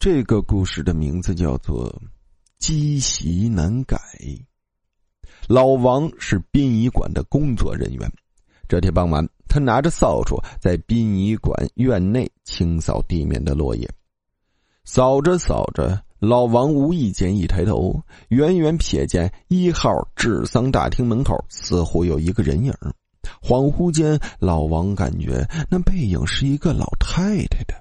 这个故事的名字叫做《积习难改》。老王是殡仪馆的工作人员。这天傍晚，他拿着扫帚在殡仪馆院内清扫地面的落叶。扫着扫着，老王无意间一抬头，远远瞥见一号治丧大厅门口似乎有一个人影。恍惚间，老王感觉那背影是一个老太太的。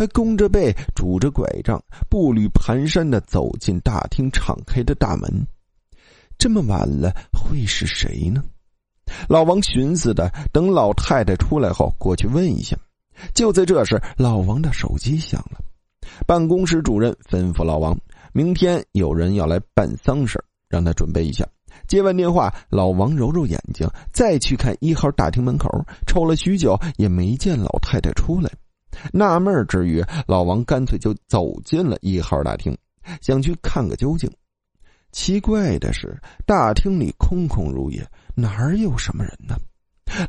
他弓着背，拄着拐杖，步履蹒跚的走进大厅敞开的大门。这么晚了，会是谁呢？老王寻思的，等老太太出来后，过去问一下。就在这时，老王的手机响了。办公室主任吩咐老王，明天有人要来办丧事让他准备一下。接完电话，老王揉揉眼睛，再去看一号大厅门口，瞅了许久，也没见老太太出来。纳闷之余，老王干脆就走进了一号大厅，想去看个究竟。奇怪的是，大厅里空空如也，哪儿有什么人呢？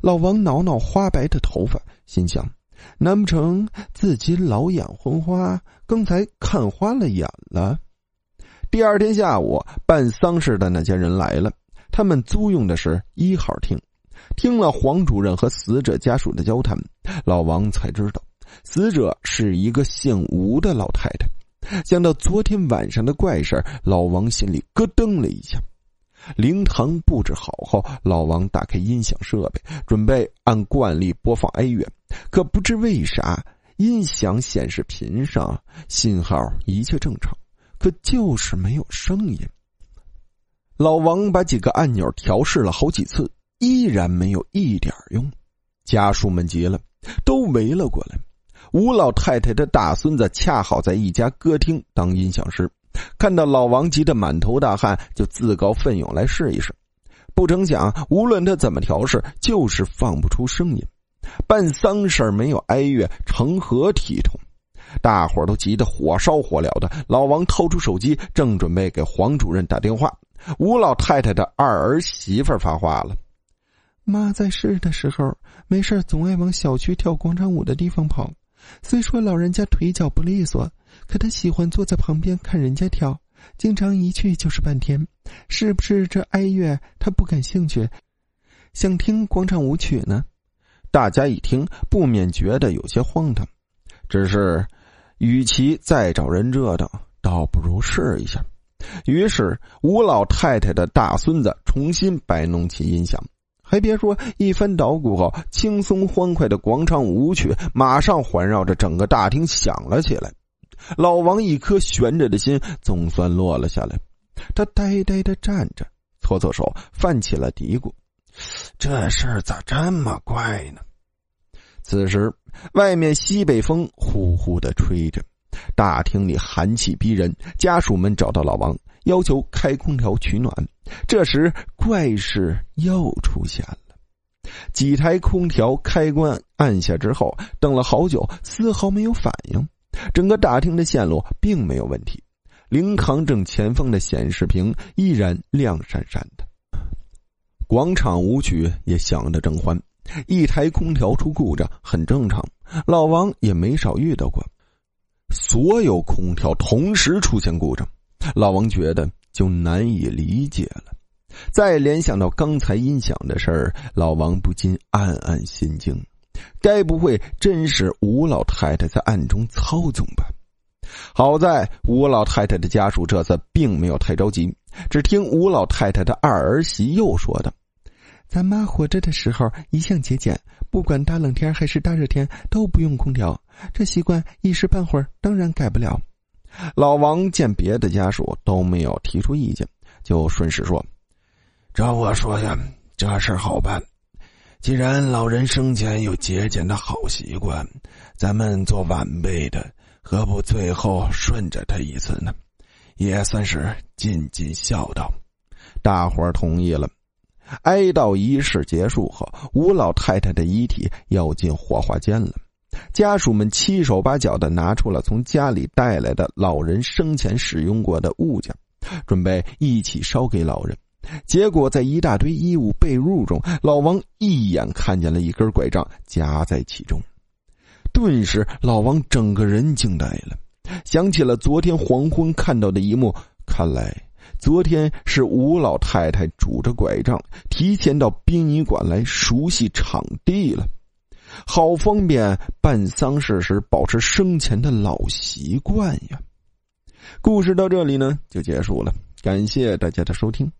老王挠挠花白的头发，心想：难不成自己老眼昏花，刚才看花了眼了？第二天下午，办丧事的那家人来了，他们租用的是一号厅。听了黄主任和死者家属的交谈，老王才知道。死者是一个姓吴的老太太。想到昨天晚上的怪事老王心里咯噔了一下。灵堂布置好后，老王打开音响设备，准备按惯例播放哀乐。可不知为啥，音响显示屏上信号一切正常，可就是没有声音。老王把几个按钮调试了好几次，依然没有一点用。家属们急了，都围了过来。吴老太太的大孙子恰好在一家歌厅当音响师，看到老王急得满头大汗，就自告奋勇来试一试。不成想，无论他怎么调试，就是放不出声音。办丧事没有哀乐，成何体统？大伙都急得火烧火燎的。老王掏出手机，正准备给黄主任打电话，吴老太太的二儿媳妇发话了：“妈在世的时候，没事总爱往小区跳广场舞的地方跑。”虽说老人家腿脚不利索，可他喜欢坐在旁边看人家跳，经常一去就是半天。是不是这哀乐他不感兴趣，想听广场舞曲呢？大家一听，不免觉得有些荒唐。只是，与其再找人折腾，倒不如试一下。于是，吴老太太的大孙子重新摆弄起音响。还别说，一番捣鼓后，轻松欢快的广场舞曲马上环绕着整个大厅响了起来。老王一颗悬着的心总算落了下来，他呆呆的站着，搓搓手，泛起了嘀咕：“这事儿咋这么怪呢？”此时，外面西北风呼呼的吹着，大厅里寒气逼人。家属们找到老王。要求开空调取暖，这时怪事又出现了。几台空调开关按下之后，等了好久，丝毫没有反应。整个大厅的线路并没有问题，灵堂正前方的显示屏依然亮闪闪的，广场舞曲也响得正欢。一台空调出故障很正常，老王也没少遇到过。所有空调同时出现故障。老王觉得就难以理解了，再联想到刚才音响的事儿，老王不禁暗暗心惊：该不会真是吴老太太在暗中操纵吧？好在吴老太太的家属这次并没有太着急，只听吴老太太的二儿媳又说道：“咱妈活着的时候一向节俭，不管大冷天还是大热天都不用空调，这习惯一时半会儿当然改不了。”老王见别的家属都没有提出意见，就顺势说：“照我说呀，这事好办。既然老人生前有节俭的好习惯，咱们做晚辈的，何不最后顺着他一次呢？也算是尽尽孝道。”大伙儿同意了。哀悼仪式结束后，吴老太太的遗体要进火化间了。家属们七手八脚的拿出了从家里带来的老人生前使用过的物件，准备一起烧给老人。结果在一大堆衣物被褥中，老王一眼看见了一根拐杖夹在其中，顿时老王整个人惊呆了，想起了昨天黄昏看到的一幕，看来昨天是吴老太太拄着拐杖提前到殡仪馆来熟悉场地了，好方便办丧事时保持生前的老习惯呀。故事到这里呢就结束了，感谢大家的收听。